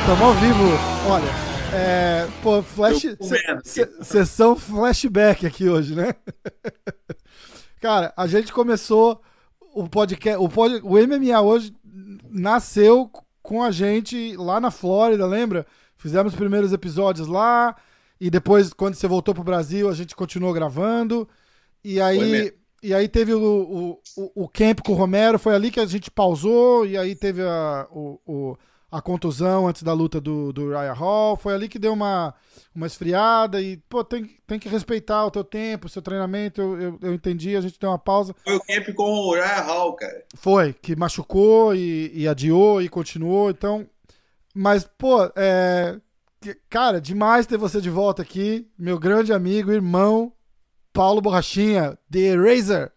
Estamos ao vivo. Olha, é, pô, flash, sessão flashback aqui hoje, né? Cara, a gente começou o podcast, o, pod, o MMA hoje nasceu com a gente lá na Flórida, lembra? Fizemos os primeiros episódios lá e depois quando você voltou pro Brasil a gente continuou gravando e aí e aí teve o, o, o, camp com o Romero, foi ali que a gente pausou e aí teve a, o, o a contusão antes da luta do, do Ryan Hall. Foi ali que deu uma, uma esfriada e, pô, tem, tem que respeitar o teu tempo, o seu treinamento. Eu, eu, eu, entendi, a gente deu uma pausa. Foi o camp com o Ryan Hall, cara. Foi, que machucou e, e adiou e continuou, então. Mas, pô, é. Cara, demais ter você de volta aqui, meu grande amigo, irmão, Paulo Borrachinha, The Eraser.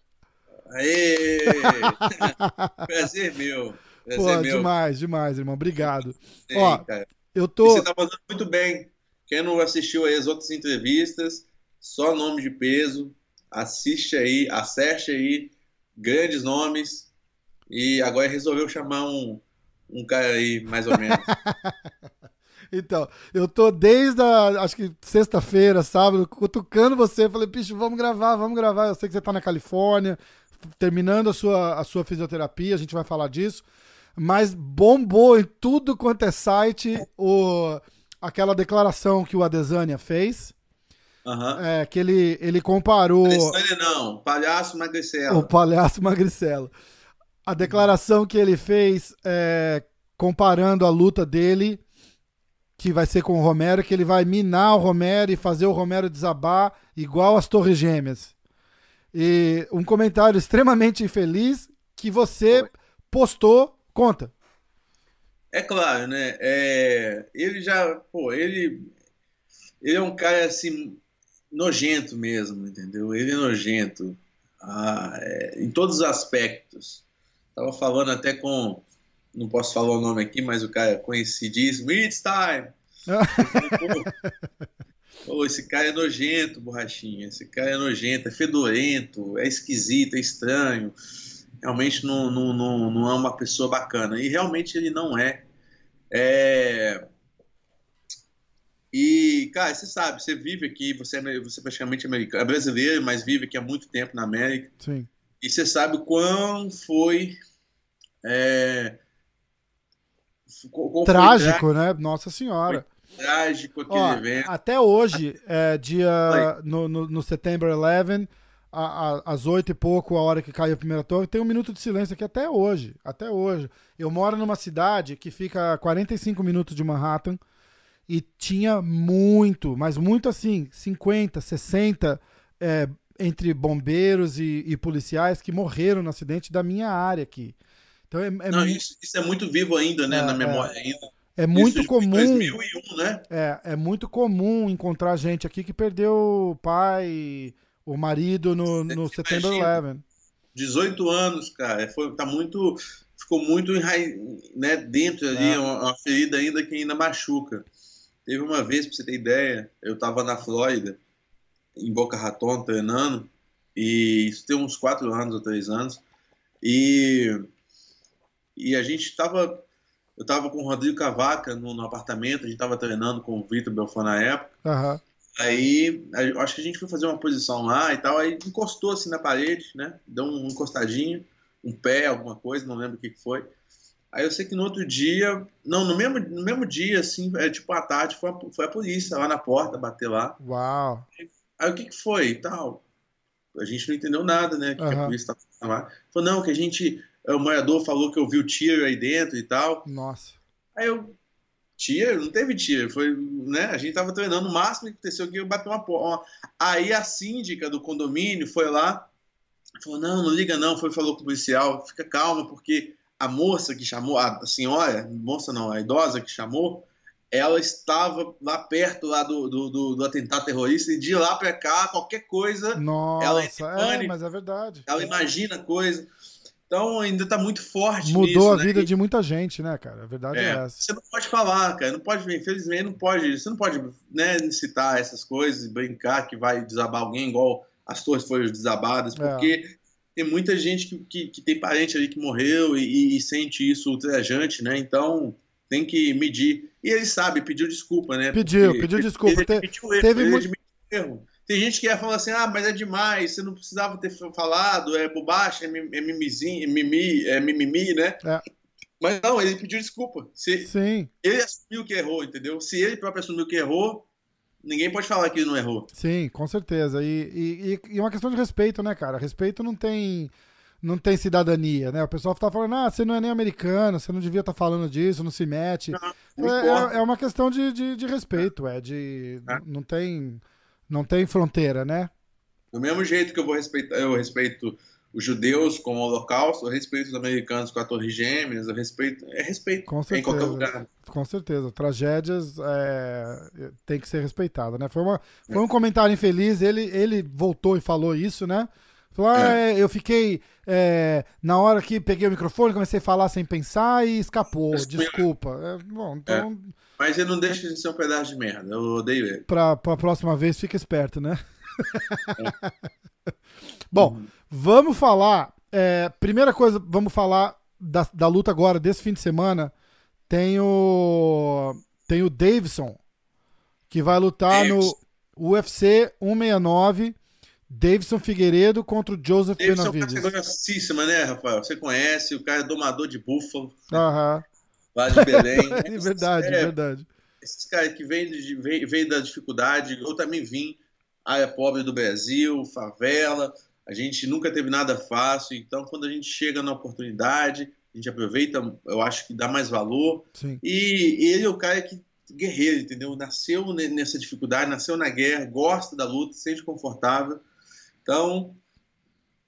Aê! Prazer meu. Pô, é demais, demais, irmão. Obrigado. Sim, Ó, cara. eu tô. E você tá fazendo muito bem. Quem não assistiu aí as outras entrevistas, só nome de peso, assiste aí, acerte aí, grandes nomes. E agora resolveu chamar um, um cara aí, mais ou menos. Então, eu tô desde a, acho que sexta-feira, sábado, cutucando você. Falei, bicho, vamos gravar, vamos gravar. Eu sei que você tá na Califórnia, terminando a sua, a sua fisioterapia, a gente vai falar disso mas bombou em tudo quanto é site o, aquela declaração que o Adesanya fez. Uhum. É, que ele, ele comparou. Adesanya não, Palhaço Magricelo. O Palhaço Magricelo. A declaração que ele fez é, comparando a luta dele, que vai ser com o Romero, que ele vai minar o Romero e fazer o Romero desabar igual as Torres Gêmeas. E um comentário extremamente infeliz que você postou Conta. É claro, né? É, ele já, pô, ele, ele é um cara assim nojento mesmo, entendeu? Ele é nojento ah, é, em todos os aspectos. Tava falando até com, não posso falar o nome aqui, mas o cara conhecidíssimo, It's time. pô, esse cara é nojento, borrachinha. Esse cara é nojento, é fedorento, é esquisito, é estranho realmente não, não, não, não é uma pessoa bacana. E realmente ele não é. é... E, cara, você sabe, você vive aqui, você é, você é praticamente americano, é brasileiro, mas vive aqui há muito tempo na América. Sim. E você sabe quão foi. É... Trágico, né? Nossa Senhora. Trágico aquele Ó, evento. Até hoje, é, dia no, no, no September 11, às oito e pouco, a hora que caiu a primeira torre, tem um minuto de silêncio aqui até hoje. Até hoje. Eu moro numa cidade que fica a 45 minutos de Manhattan e tinha muito, mas muito assim, 50, 60 é, entre bombeiros e, e, policiais que morreram no acidente da minha área aqui. Então é, é Não, isso, isso, é muito vivo ainda, né? É, na memória é. ainda. É muito comum. 2001, né? É, é muito comum encontrar gente aqui que perdeu pai, o marido no, no September 11. 18 anos, cara. Foi, tá muito. Ficou muito né, dentro ali, é. uma, uma, ferida ainda que ainda machuca. Teve uma vez, pra você ter ideia, eu tava na Flórida, em Boca Raton, treinando, e isso tem uns 4 anos ou 3 anos, e, e a gente tava. Eu tava com o Rodrigo Cavaca no, no apartamento, a gente tava treinando com o Vitor Belfort na época. Uhum. Aí, acho que a gente foi fazer uma posição lá e tal, aí encostou assim na parede, né? Deu um encostadinho, um pé, alguma coisa, não lembro o que, foi. Aí eu sei que no outro dia, não, no mesmo, no mesmo dia, assim, é, tipo à tarde, foi a, foi a polícia lá na porta bater lá. Uau! Aí o que, que foi e tal? A gente não entendeu nada, né? Que, uhum. que a polícia tá lá. Falou, não, que a gente, o morador falou que ouviu tiro aí dentro e tal. Nossa. Aí eu, Tiro? Não teve tiro. Foi, né? A gente tava treinando o máximo que aconteceu que bateu uma porra. Aí a síndica do condomínio foi lá, falou: não, não liga não. Foi falou com o policial, fica calma, porque a moça que chamou, a senhora, moça não, a idosa que chamou, ela estava lá perto lá do, do, do, do atentado terrorista e de lá para cá, qualquer coisa. Nossa, ela é, é, mas é verdade. Ela imagina coisa. Então ainda tá muito forte Mudou nisso, a né? vida E- de muita gente, né, cara? A verdade é, É, essa. você não pode falar, cara. Não pode, infelizmente, não pode. Você não pode né, citar essas coisas, brincar que vai desabar alguém igual as torres foram desabadas, É. porque tem muita gente que, que, que tem parente ali que morreu e, e sente isso ultrajante, né? Então tem que medir. E ele sabe, pediu desculpa, né? Pediu, Porque pediu desculpa. Ele Te- erro, teve ele mu- admitiu o erro. Tem gente que ia falar assim, ah, mas é demais, você não precisava ter falado, é bobagem, é, é mimizinho, é mimi, é mimimi, né? É. Mas não, ele pediu desculpa. Se, Sim, ele assumiu que errou, entendeu? Se ele próprio assumiu que errou, ninguém pode falar que ele não errou. sim, com certeza. E, e, e- uma questão de respeito, né, cara? Respeito não tem. Não tem cidadania, né? O pessoal tá falando, ah, você não é nem americano, você não devia estar falando disso, não se mete. Não É, importa. é- é uma questão de, de, de respeito, é de. É. Não tem. Não tem fronteira, né? Do mesmo jeito que eu vou respeitar, eu respeito os judeus com o Holocausto, eu respeito os americanos com a Torre Gêmeas, eu respeito. É respeito Com em qualquer certeza. lugar. Com certeza. Tragédias é, tem que ser respeitada, né? Foi, uma, foi um comentário infeliz. Ele, ele voltou e falou isso, né? Falou, ah, é, eu fiquei. é, na hora que peguei o microfone, comecei a falar sem pensar e escapou. Mas Desculpa. É, bom, então, Mas ele não deixa de ser um pedaço de merda. Eu odeio ele. pra, pra próxima vez, fica esperto, né? Bom, vamos falar. é, primeira coisa, vamos falar da, da luta agora, desse fim de semana. Tem o. Tem o Davidson, que vai lutar no Davidson. UFC 169. Davidson Figueiredo contra o Joseph Davidson é uma Benavides. categoricíssima, né, Rafael? Você conhece, o cara é domador de búfalo, Aham. lá de Belém. É verdade, É, verdade. esses caras que vêm vêm vêm da dificuldade, eu também vim, área pobre do Brasil, favela, a gente nunca teve nada fácil, então quando a gente chega na oportunidade, a gente aproveita, eu acho que dá mais valor, Sim. e ele é o cara que guerreiro, entendeu? Nasceu ne- nessa dificuldade, nasceu na guerra, gosta da luta, se sente confortável, então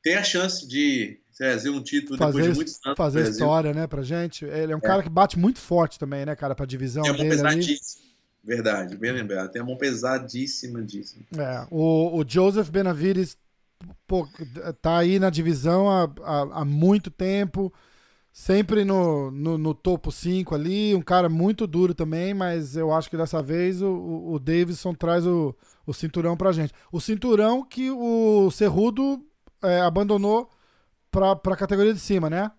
tem a chance de trazer um título depois Fazer, de muitos anos fazer história, né, pra gente. Ele é um cara que bate muito forte também, né, cara, pra divisão Tem a mão dele ali. pesadíssima. Verdade, bem lembrado. Tem a mão pesadíssima disso. É, o, o Joseph Benavides pô, tá aí na divisão há, há, há muito tempo, sempre no, no, no topo 5 ali, um cara muito duro também, mas eu acho que dessa vez o, o, Davidson traz o, o cinturão pra gente. O cinturão que o Cerrudo é, abandonou pra, pra categoria de cima, né?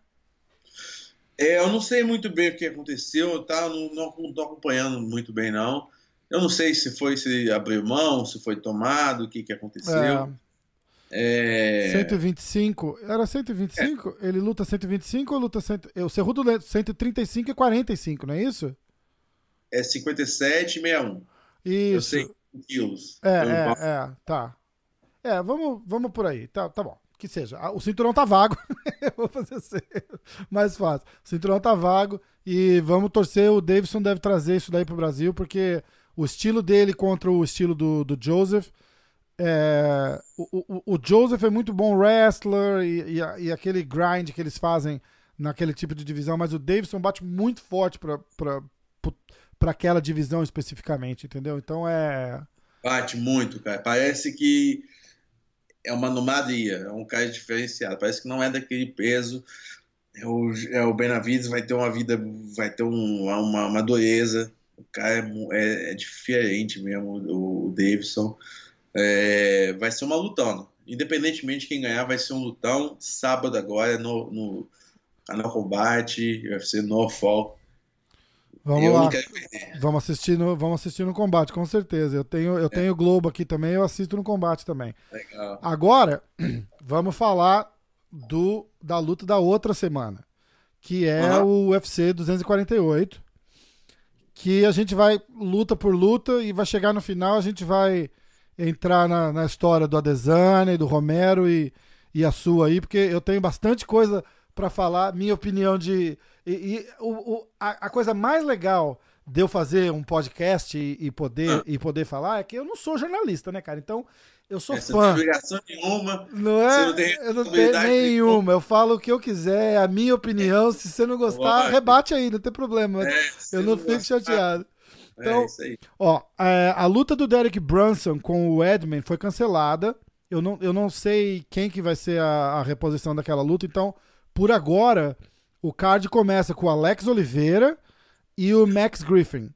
É, eu não sei muito bem o que aconteceu, tá? Não, não, não tô acompanhando muito bem, não. Eu não sei se foi se abriu mão, se foi tomado, o que, que aconteceu. É, 125, era 125? Ele luta 125 ou luta 100, o Cerrudo luta 135 e 45, não é isso? é 57 e 61. Eu Isso. sei quilos. É, Então, é, é, tá. É, vamos, vamos por aí. Tá, tá bom. Que seja. Ah, O cinturão tá vago. Eu Vou fazer assim. mais fácil. O cinturão tá vago e vamos torcer. O Davidson deve trazer isso daí pro Brasil, porque o estilo dele contra o estilo do, do Joseph. É, o, o, o Joseph é muito bom wrestler e, e, e aquele grind que eles fazem naquele tipo de divisão, mas o Davidson bate muito forte pra aquela divisão especificamente, entendeu? Então é. Bate muito, cara. Parece que é uma anomalia, é um cara diferenciado. Parece que não é daquele peso. É o, é o Benavides vai ter uma vida, vai ter um- uma, uma dureza. O cara é, é- é diferente mesmo, o, o Davidson. É, vai ser uma lutão. Independentemente de quem ganhar, vai ser um lutão. Sábado agora no, no canal Combate, UFC Norfolk. Vamos eu lá. Vamos assistir, no, vamos assistir no combate, com certeza. Eu tenho, eu tenho o Globo aqui também, eu assisto no combate também. Legal. Agora, vamos falar do da luta da outra semana, que é Aham. o UFC 248, que a gente vai luta por luta e vai chegar no final, a gente vai entrar na, na história do Adesanya e do Romero e, e a sua aí, porque eu tenho bastante coisa pra falar, minha opinião de. E, e o, o- a, a coisa mais legal de eu fazer um podcast e, e poder, Ah. e poder falar é que eu não sou jornalista, né, cara? Então, eu sou Essa fã. não tem obrigação nenhuma. Não é? não eu não tenho nenhuma. Eu falo o que eu quiser, é a minha opinião. Se você não gostar, Lógico. rebate aí, não tem problema. É, eu você não fico chateado. É Então, isso aí. Ó, é, a luta do Derek Brunson com o Edman foi cancelada. Eu não, eu não sei quem que vai ser a, a reposição daquela luta, então por agora, o card começa com o Alex Oliveira e o Max Griffin.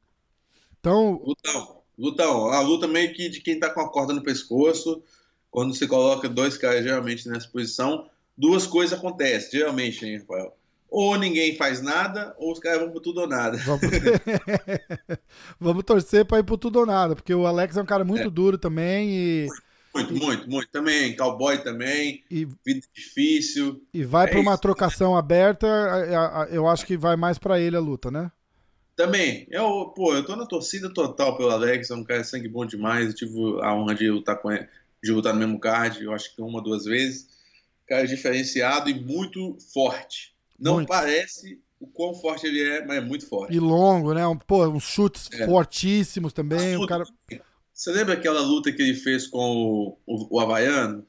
Então. Lutão, lutão. A luta meio que de quem tá com a corda no pescoço. Quando você coloca dois caras geralmente nessa posição, duas coisas acontecem, geralmente, hein, Rafael? Ou ninguém faz nada, ou os caras vão pro tudo ou nada. Vamos, Vamos torcer pra ir pro tudo ou nada, porque o Alex é um cara muito é. duro também e. Muito, muito, muito. Também, cowboy também. E, vida difícil. E vai é para uma trocação aberta, eu acho que vai mais para ele a luta, né? Também. Eu, pô, eu tô na torcida total pelo Alex, é um cara sangue bom demais. Eu tive a honra de lutar com ele, de lutar no mesmo card, eu acho que uma, duas vezes. Cara diferenciado e muito forte. Não muito. parece o quão forte ele é, mas é muito forte. E longo, né? Um, pô, uns chutes é. fortíssimos também. O cara... Você lembra aquela luta que ele fez com o, o, o Havaiano?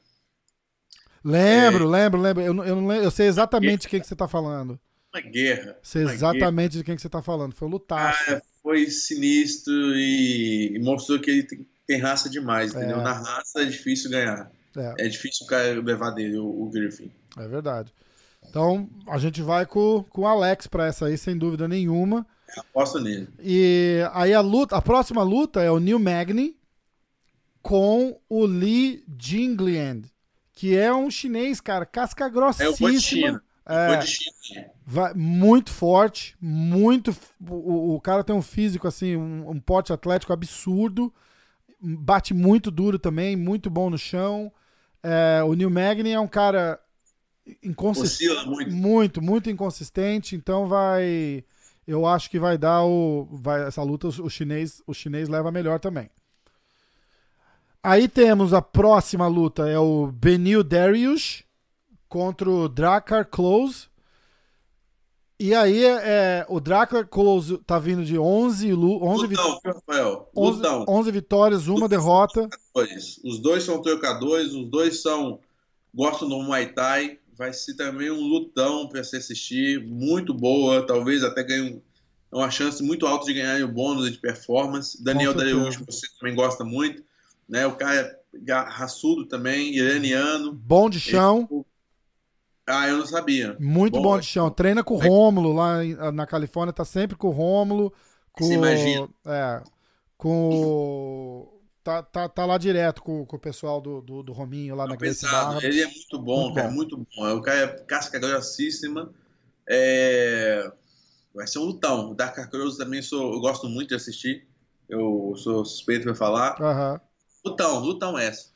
Lembro, é... lembro, lembro. Eu, eu, não, eu sei exatamente de quem que você está falando. Uma guerra. Sei uma exatamente guerra. de quem que você está falando. Foi lutar. Ah, foi sinistro e, e, mostrou que ele tem, tem raça demais, entendeu? É. Na raça é difícil ganhar. É, é difícil o cara levar dele, o, o Griffin. É verdade. Então, a gente vai com, com o Alex para essa aí, sem dúvida nenhuma. aposto nele. E aí a luta, a próxima luta é o Neil Magny com o Li Jingliang, que é um chinês, cara, casca grossíssima. É, é, vai, muito forte, muito. O, o, cara tem um físico assim, um, um pote atlético absurdo, bate muito duro também, muito bom no chão. É, o Neil Magny é um cara inconsistente, muito. muito, muito inconsistente. Então vai, eu acho que vai dar o, vai essa luta o chinês, o chinês leva melhor também. Aí temos a próxima luta, é o Benil Darius contra o Drakkar Close. E aí é, o Drakkar Close tá vindo de 11, 11, Lutão, Rafael. 11, 11 vitórias, uma derrota. Os dois são trocadores, os dois são gostam do Muay Thai. Vai ser também um lutão para se assistir, muito boa, talvez até ganhe uma chance muito alta de ganhar o bônus de performance. Daniel Darius, você também gosta muito né? O cara é raçudo também, iraniano. Bom de chão. Ele... Ah, eu não sabia. Muito bom, bom de chão. Treina com o Rômulo lá na Califórnia, tá sempre com o Rômulo. Com, Você imagina. É, com Tá, tá, tá lá direto com, com o pessoal do, do, do Rominho lá na Grace Barra. Ele é muito bom, muito cara, bom. muito bom. O cara é casca grossíssima. É... Vai ser um lutão. O Dark Cruz também sou, eu gosto muito de assistir. Eu sou suspeito para falar. Uhum. Lutão, lutão essa.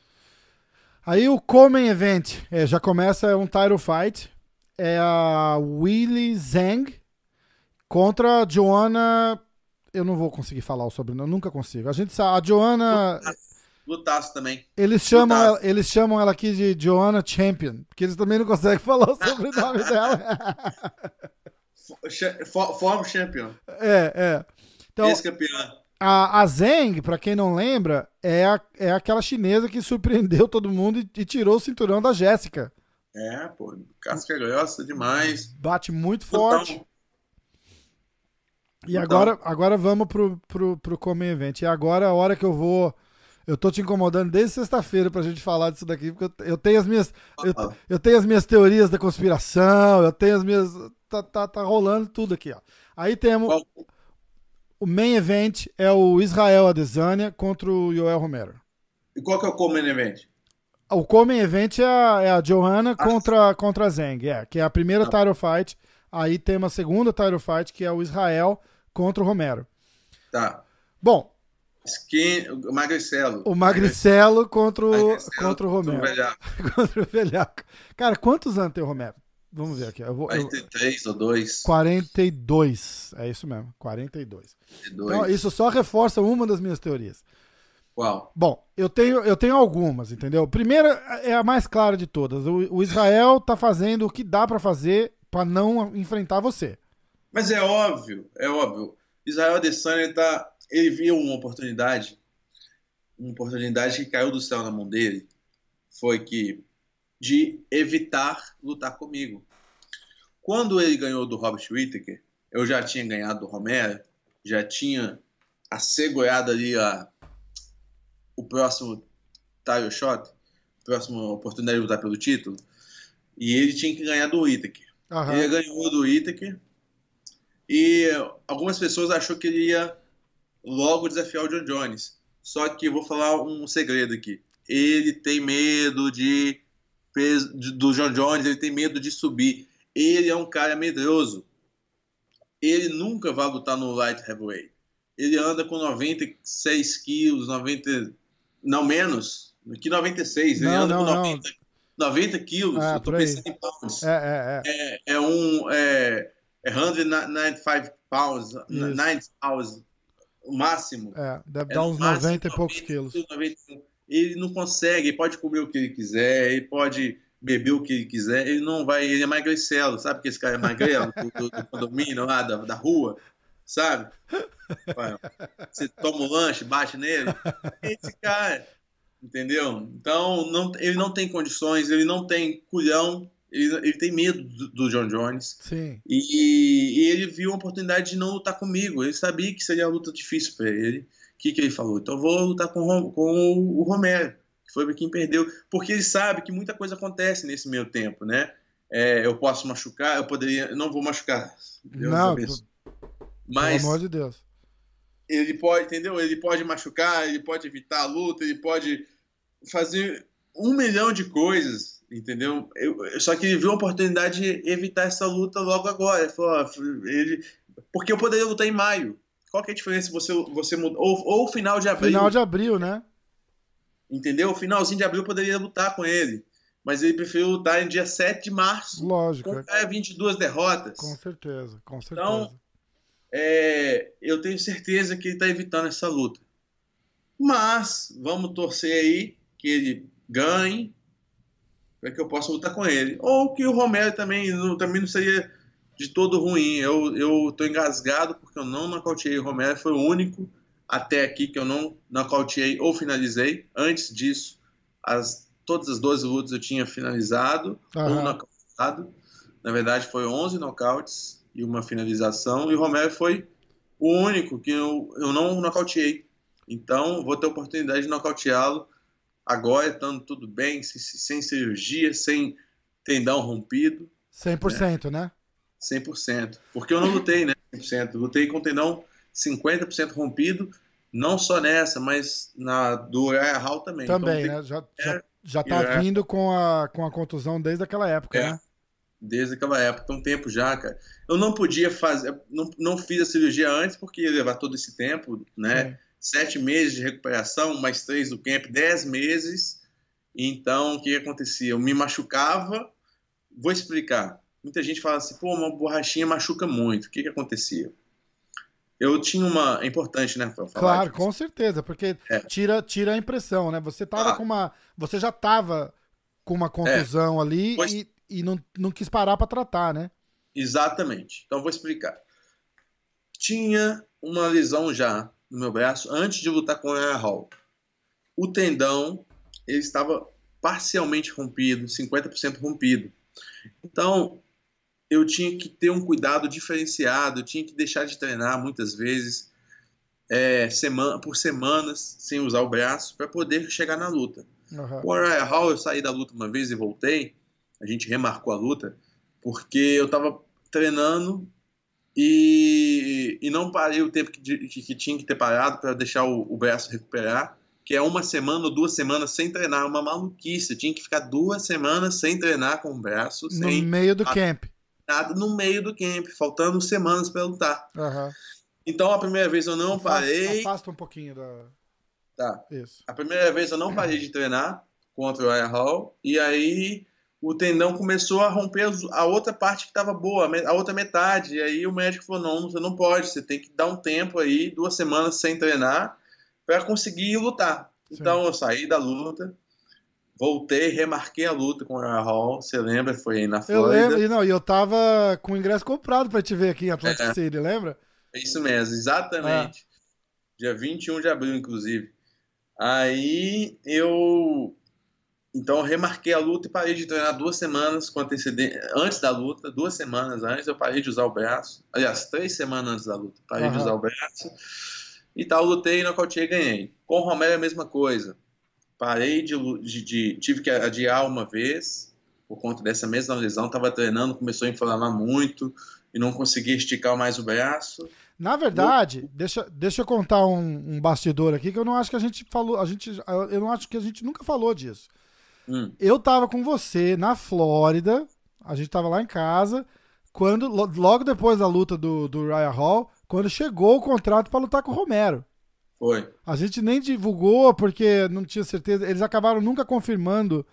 Aí o Common Event, é, já começa é um title fight. É a Willy Zhang contra a Joanna. Eu não vou conseguir falar o sobrenome, nunca consigo. A gente sabe, a Joanna. Lutaço, também. Eles chamam, ela, eles chamam ela aqui de Joanna Champion, porque eles também não conseguem falar o sobrenome dela. Form Champion. É, é. Então, Ex-campeã. A, a Zeng, pra quem não lembra, é, a, é aquela chinesa que surpreendeu todo mundo e, e tirou o cinturão da Jéssica. É, pô, casca grossa demais. Bate muito forte. Então, e agora, agora vamos pro, pro, pro Come Event. E agora a hora que eu vou. Eu tô te incomodando desde sexta-feira pra gente falar disso daqui, porque eu, eu tenho as minhas. Eu, eu, tenho as minhas teorias da conspiração, eu tenho as minhas. Tá, tá, tá rolando tudo aqui, ó. Aí temos. Qual? O main event é o Israel Adesanya contra o Yoel Romero. E qual que é o co-main event? O co-main event é a, é a Johanna ah, contra, contra a Zeng, é, que é a primeira ah. title fight. Aí tem uma segunda title fight, que é o Israel contra o Romero. Tá. Bom. Skin, o Magricelo. O Magricelo contra o, Magricelo contra o Romero. contra o velhaco. Cara, quantos anos tem o Romero? Vamos ver aqui. Eu vou, 43 eu... ou 2. 42. É isso mesmo, 42. 42. Então, isso só reforça uma das minhas teorias. Qual? Bom, eu tenho, eu tenho algumas, entendeu? Primeira é a mais clara de todas. O, o Israel tá fazendo o que dá para fazer para não enfrentar você. Mas é óbvio, é óbvio. Israel Adesanya tá, ele viu uma oportunidade, uma oportunidade que caiu do céu na mão dele. Foi que de evitar lutar comigo. Quando ele ganhou do Robert Whittaker, eu já tinha ganhado do Romero, já tinha assegurado ali a, o próximo title shot, próxima oportunidade de lutar pelo título, e ele tinha que ganhar do Whittaker. Uhum. Ele ganhou do Itaker. E algumas pessoas achou que ele ia logo desafiar o John Jones. Só que vou falar um segredo aqui. Ele tem medo de, do John Jones, ele tem medo de subir. Ele é um cara medroso. Ele nunca vai lutar no light heavyweight. Ele anda com 96 quilos, 90, não menos, que 96. Não, ele anda não, com 90, 90 quilos. É, eu tô pensando em pounds. É, é, é. é, é um. É 195 pounds, 90 pounds, o máximo. É, deve é dar uns 90 e poucos 90, quilos. 90, ele não consegue, ele pode comer o que ele quiser, ele pode beber o que ele quiser, ele não vai, ele é magricelo, sabe que esse cara é magrelo do, do, do, condomínio lá, da, da rua, sabe? Você toma um lanche, bate nele, é esse cara, entendeu? Então, não, ele não tem condições, ele não tem culhão ele, ele tem medo do, do, John Jones. Sim. E, e, ele viu a oportunidade de não lutar comigo. Ele sabia que seria uma luta difícil para ele. O que, que ele falou? Então vou lutar com, com o Romero, que foi quem perdeu. Porque ele sabe que muita coisa acontece nesse meio tempo, né? É, eu posso machucar, eu poderia. Não vou machucar. Deus não, mas. Pelo amor de Deus. Ele pode, entendeu? Ele pode machucar, ele pode evitar a luta, ele pode fazer um milhão de coisas entendeu? Eu, só que ele viu a oportunidade de evitar essa luta logo agora. Ele falou, ele, porque eu poderia lutar em maio. Qual que é a diferença você, você? Ou, ou final de abril. Final de abril, né? Entendeu? O finalzinho de abril eu poderia lutar com ele. Mas ele preferiu lutar em dia 7 de março. Lógico. Com é 22 derrotas. Com certeza, com certeza. Então, é, eu tenho certeza que ele está evitando essa luta. Mas, vamos torcer aí que ele ganhe, para que eu possa lutar com ele. Ou que o Romero também não, também não seria de todo ruim. Eu, eu tô engasgado porque eu não nocauteei o Romero, foi o único até aqui que eu não nocauteei ou finalizei. Antes disso, as, todas as 12 lutas eu tinha finalizado uhum. ou nocauteado. Na verdade, foi 11 nocautes e uma finalização. E o Romero foi o único que eu, eu não nocauteei. Então, vou ter a oportunidade de nocauteá-lo agora estando tudo bem, sem, cirurgia, sem tendão rompido. 100%, né? né? 100%. Porque eu não lutei, né? 100%. Lutei com tendão 50% rompido, não só nessa, mas na do Hall também. Também, então, né? Já, já, já tá vindo com a, com a contusão desde aquela época, é, né? Desde aquela época, um tempo já, cara. Eu não podia fazer, não, não fiz a cirurgia antes porque ia levar todo esse tempo, né? Sete meses de recuperação, mais três do camp, dez meses. Então, o que acontecia? Eu me machucava. Vou explicar. Muita gente fala assim, pô, uma borrachinha machuca muito. O que, que acontecia? Eu tinha uma. É importante, né? Claro, com certeza, porque é. tira, tira a impressão, né? Você tava ah. com uma. Você já tava com uma contusão é. ali pois... e, e não, não quis parar para tratar, né? Exatamente. Então vou explicar. Tinha uma lesão já no meu braço antes de lutar com o Aaron Hall. O tendão ele estava parcialmente rompido, 50% rompido. Então, eu tinha que ter um cuidado diferenciado, eu tinha que deixar de treinar muitas vezes é, semana, por semanas sem usar o braço para poder chegar na luta. Uhum. O Uriah Hall, eu saí da luta uma vez e voltei, a gente remarcou a luta, porque eu estava treinando e, e não parei o tempo que, que, que tinha que ter parado para deixar o, o, braço recuperar, que é uma semana ou duas semanas sem treinar, uma maluquice. Eu tinha que ficar duas semanas sem treinar com o braço. No meio do camp. Nada no meio do camp, faltando semanas para lutar. Uhum. Então a primeira vez eu não afasta, parei. Afasta um pouquinho da. Tá. Isso. A primeira vez eu não parei de treinar contra o Ryan Hall. E aí o tendão começou a romper a outra parte que estava boa, a outra metade. E aí o médico falou: não, você não pode, você tem que dar um tempo aí, duas semanas sem treinar, para conseguir lutar. Sim. Então eu saí da luta, voltei, remarquei a luta com o Hall. Você lembra? Foi aí na Flórida. Eu lembro, e não, eu tava com o ingresso comprado para te ver aqui em Atlantic é. City, lembra? É isso mesmo, exatamente. Ah. Dia 21 de abril, inclusive. Aí eu então eu remarquei a luta e parei de treinar duas semanas com antecedência. Antes da luta, duas semanas antes, eu parei de usar o braço. Aliás, três semanas antes da luta, parei uhum. de usar o braço. E tal, lutei, nocauteei e ganhei. Com o Romero é a mesma coisa. Parei de, de, de, Tive que adiar uma vez. por conta dessa mesma lesão, estava treinando, começou a inflamar muito e não conseguia esticar mais o braço. Na verdade, deixa, deixa eu contar um, um, bastidor aqui que eu não acho que a gente falou, a gente, eu não acho que a gente nunca falou disso. Hum. Eu tava com você na Flórida, a gente tava lá em casa, quando logo depois da luta do, do Raya Hall, quando chegou o contrato para lutar com o Romero. Foi. A gente nem divulgou porque não tinha certeza. Eles acabaram nunca confirmando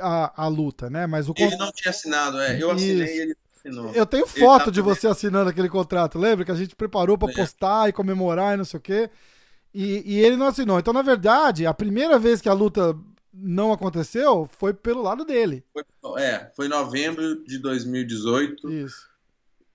a, a luta, né? Mas o Ele não tinha assinado, é. Eu assinei e ele assinou. Eu tenho foto tá de você assinando aquele contrato, lembra? Que a gente preparou para é. postar e comemorar e não sei o quê. E, e ele não assinou. Então, na verdade, a primeira vez que a luta não aconteceu foi pelo lado dele. Foi, é, foi em novembro de 2018. Isso.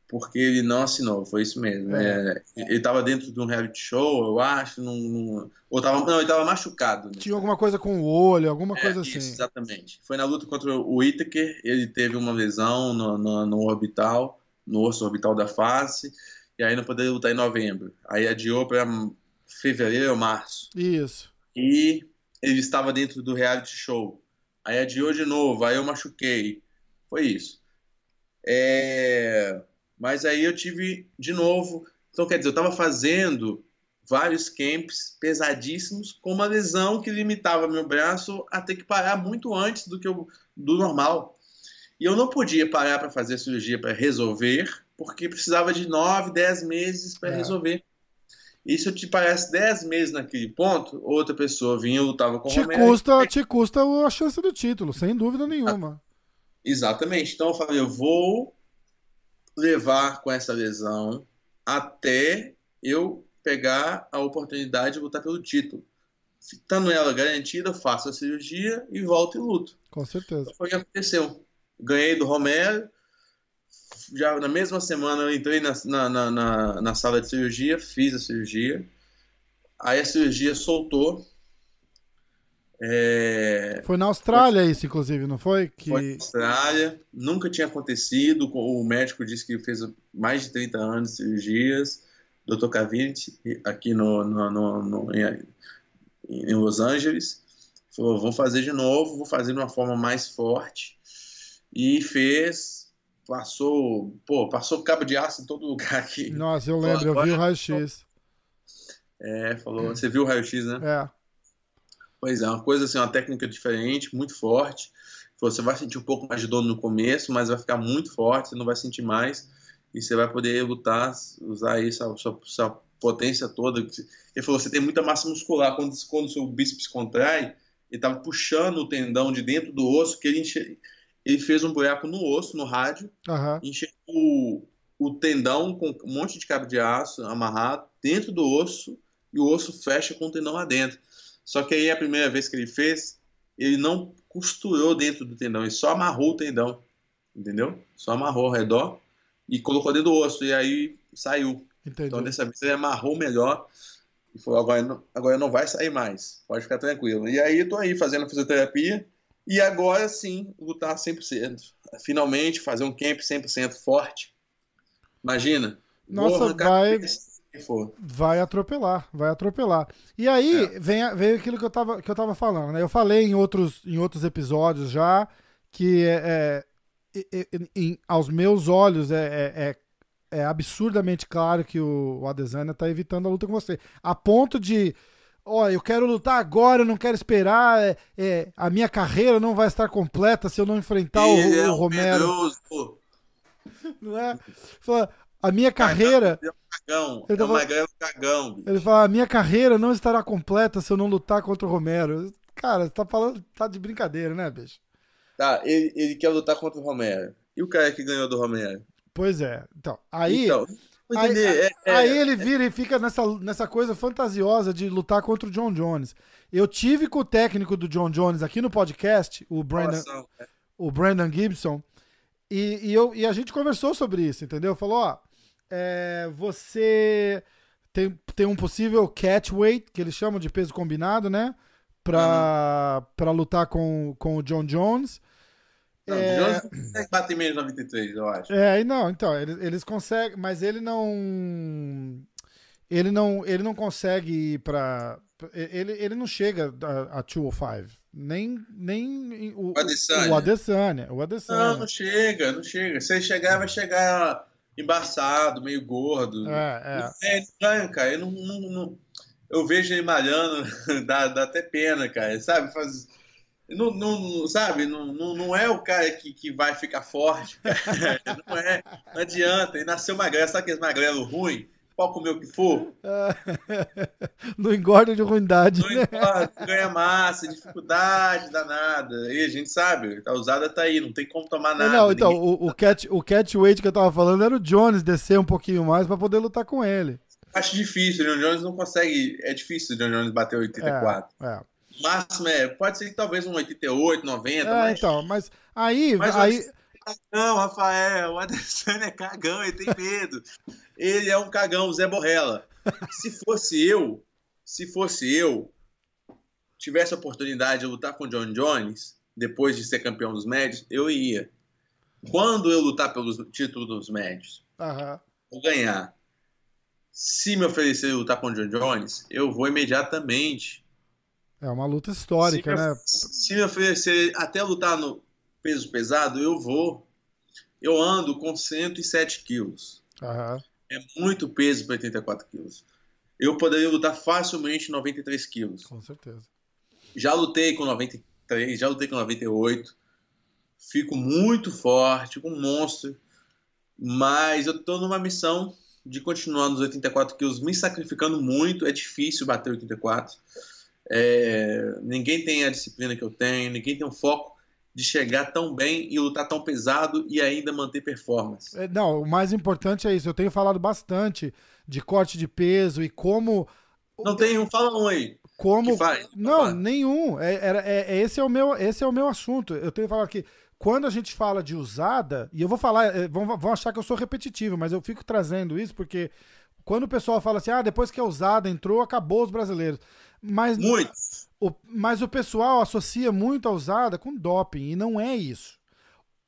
Porque ele não assinou, foi isso mesmo. É. É, ele estava dentro de um reality show, eu acho, num, num, ou tava, não, ele estava machucado. Né? Tinha alguma coisa com o olho, alguma é, coisa assim. Isso, exatamente. Foi na luta contra o Whittaker, ele teve uma lesão no, no, no orbital, no osso orbital da face, e aí não poderia lutar em novembro. Aí adiou para fevereiro ou março. Isso. E ele estava dentro do reality show. Aí adiou de novo, aí eu machuquei. Foi isso. É... Mas aí eu tive de novo. Então, quer dizer, eu estava fazendo vários camps pesadíssimos com uma lesão que limitava meu braço a ter que parar muito antes do que eu, do normal. E eu não podia parar para fazer cirurgia para resolver, porque precisava de 9, 10 meses para é. resolver. E se eu te parasse 10 meses naquele ponto, outra pessoa vinha e lutava com te o Romero. Custa, te custa a chance do título, sem dúvida nenhuma. Exatamente. Então eu falei, eu vou levar com essa lesão até eu pegar a oportunidade de lutar pelo título. Estando ela garantida, eu faço a cirurgia e volto e luto. Com certeza. Então foi o que aconteceu. Ganhei do Romero, já na mesma semana eu entrei na, na, na, na, sala de cirurgia, fiz a cirurgia. Aí a cirurgia soltou. É... Foi na Austrália foi... isso, inclusive, não foi? Que... Foi na Austrália, nunca tinha acontecido. O médico disse que fez mais de 30 anos de cirurgias. Dr. Cavinte, aqui no, no, no, no em, em Los Angeles, falou: vamos fazer de novo, vou fazer de uma forma mais forte. E fez passou, pô, passou cabo de aço em todo lugar aqui. Nossa, eu lembro, eu vi o raio-x. É, falou, você viu o raio-x, né? É. Pois é, uma coisa assim, uma técnica diferente, muito forte. Você vai sentir um pouco mais de dor no começo, mas vai ficar muito forte, você não vai sentir mais. E você vai poder lutar, usar isso, a sua, sua potência toda. Ele falou, você tem muita massa muscular. Quando, quando o seu bíceps contrai, ele estava puxando o tendão de dentro do osso, que ele enche ele fez um buraco no osso, no rádio, uhum. encheu o, o tendão com um monte de cabo de aço amarrado dentro do osso e o osso fecha com o tendão lá dentro. Só que aí a primeira vez que ele fez, ele não costurou dentro do tendão, ele só amarrou o tendão, entendeu? Só amarrou ao redor e colocou dentro do osso e aí saiu. Entendi. Então dessa vez ele amarrou melhor e falou agora não, agora não vai sair mais, pode ficar tranquilo. E aí eu tô aí fazendo fisioterapia e agora sim, lutar 100%. Finalmente fazer um camp 100% forte. Imagina. Nossa, vai vai atropelar, vai atropelar. E aí é. vem, vem aquilo que eu tava, que eu tava falando, né? Eu falei em outros, em outros episódios já que é, é, em, aos meus olhos é, é, é, é absurdamente claro que o, o Adesanya tá evitando a luta com você. A ponto de ó, eu quero lutar agora, eu não quero esperar, é, é, a minha carreira não vai estar completa se eu não enfrentar o, é o Romero. Não é? Fala, a minha carreira. É um cagão, tá é um cagão, ele fala, a minha carreira não estará completa se eu não lutar contra o Romero. Cara, tá falando, tá de brincadeira, né, bicho? Tá, ele, ele quer lutar contra o Romero. E o cara que ganhou do Romero? Pois é. Então, aí. Então, Aí, é, é, aí, ele vira e fica nessa, nessa coisa fantasiosa de lutar contra o John Jones. Eu tive com o técnico do John Jones aqui no podcast, o Brandon, é. o Brandon Gibson, e, e, eu, e a gente conversou sobre isso, entendeu? Falou, ó, é, você tem, tem um possível catch weight, que eles chamam de peso combinado, né? Pra, uhum. Pra lutar com, com o John Jones. Não, é... Jones consegue bater menos 93, eu acho. É, não, então, eles, eles conseguem, mas ele não. Ele não, ele não consegue ir pra. Ele, ele não chega a, a 205. Nem, nem o, o Adesanya. O Adesanya, o Adesanya. Não, não chega, não chega. Se ele chegar, vai chegar embaçado, meio gordo. É, é. Não é estranho, cara. Eu, não, não, não, eu vejo ele malhando, dá, dá até pena, cara. Sabe? Faz, não, não, sabe, não, não, não é o cara que, que vai ficar forte. não é. Não adianta. Ele nasceu magrelo. Sabe aquele magrelo ruim? pode comer o que for. não engorda de ruindade. Não né? engorda, ganha massa, dificuldade danada. E a gente sabe, a usada tá aí, não tem como tomar nada. Não, então, ninguém... o, o, catch, o catch weight que eu tava falando era o Jones descer um pouquinho mais para poder lutar com ele. Acho difícil, o John Jones não consegue. É difícil o John Jones bater 84. É, é. Máximo é, pode ser talvez um 88, 90. É, mas... então, mas aí. Mas aí... Não, Rafael, o Adesanya é cagão, ele tem medo. Ele é um cagão, Zé Borrella. Se fosse eu, se fosse eu, tivesse a oportunidade de lutar com o John Jones, depois de ser campeão dos médios, eu ia. Quando eu lutar pelos títulos dos médios, uhum. vou ganhar. Se me oferecer lutar com o John Jones, eu vou imediatamente. É uma luta histórica, se né? se me oferecer até lutar no peso pesado, eu vou. Eu ando com 107 quilos. Uhum. É muito peso para 84 quilos. Eu poderia lutar facilmente 93 quilos. Com certeza. Já lutei com 93, já lutei com 98. Fico muito forte, um monstro. Mas eu estou numa missão de continuar nos 84 quilos, me sacrificando muito. É difícil bater 84. É, ninguém tem a disciplina que eu tenho, ninguém tem o foco de chegar tão bem e lutar tão pesado e ainda manter performance. É, não, o mais importante é isso. Eu tenho falado bastante de corte de peso e como. Não tem um, fala um aí. Como. Não, nenhum. É, é, é, esse, é o meu, esse é o meu assunto. Eu tenho falado que quando a gente fala de usada, e eu vou falar, é, vão, vão achar que eu sou repetitivo, mas eu fico trazendo isso porque quando o pessoal fala assim, ah, depois que a usada entrou, acabou os brasileiros. Mas. Muitos o, mas o pessoal associa muito a usada com doping, e não é isso.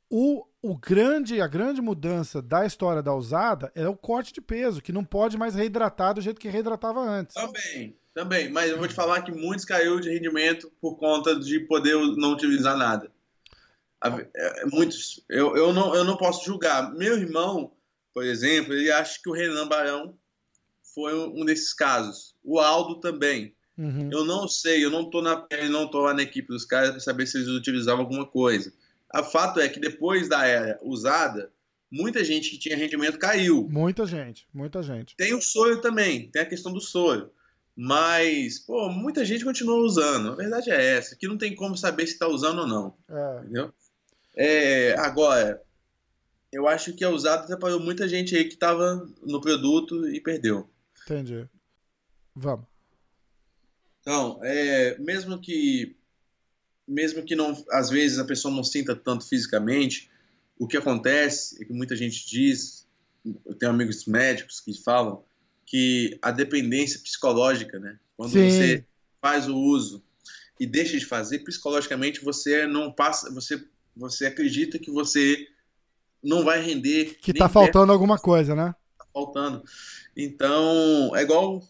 O, o grande, a grande mudança da história da usada é o corte de peso, que não pode mais reidratar do jeito que reidratava antes. Também, também. Mas eu vou te falar que muitos caiu de rendimento por conta de poder não utilizar nada. É, muitos. Eu, eu, não, eu não posso julgar. Meu irmão, por exemplo, ele acha que o Renan Barão foi um desses casos. O Aldo também. Uhum. Eu não sei, eu não tô na pele, não tô lá na equipe dos caras para saber se eles utilizavam alguma coisa. O fato é que depois da era usada, muita gente que tinha rendimento caiu. Muita gente, muita gente. Tem o soro também, tem a questão do soro. Mas, pô, muita gente continua usando. A verdade é essa, que não tem como saber se está usando ou não. É. Entendeu? É, agora, eu acho que a usada atrapalhou muita gente aí que estava no produto e perdeu. Entendi. Vamos. Então, é, mesmo que mesmo que não às vezes a pessoa não sinta tanto fisicamente, o que acontece é que muita gente diz, eu tenho amigos médicos que falam que a dependência psicológica, né? Quando Sim. você faz o uso e deixa de fazer, psicologicamente você não passa, você você acredita que você não vai render. Que tá faltando alguma coisa, né? Tá faltando. Então, é igual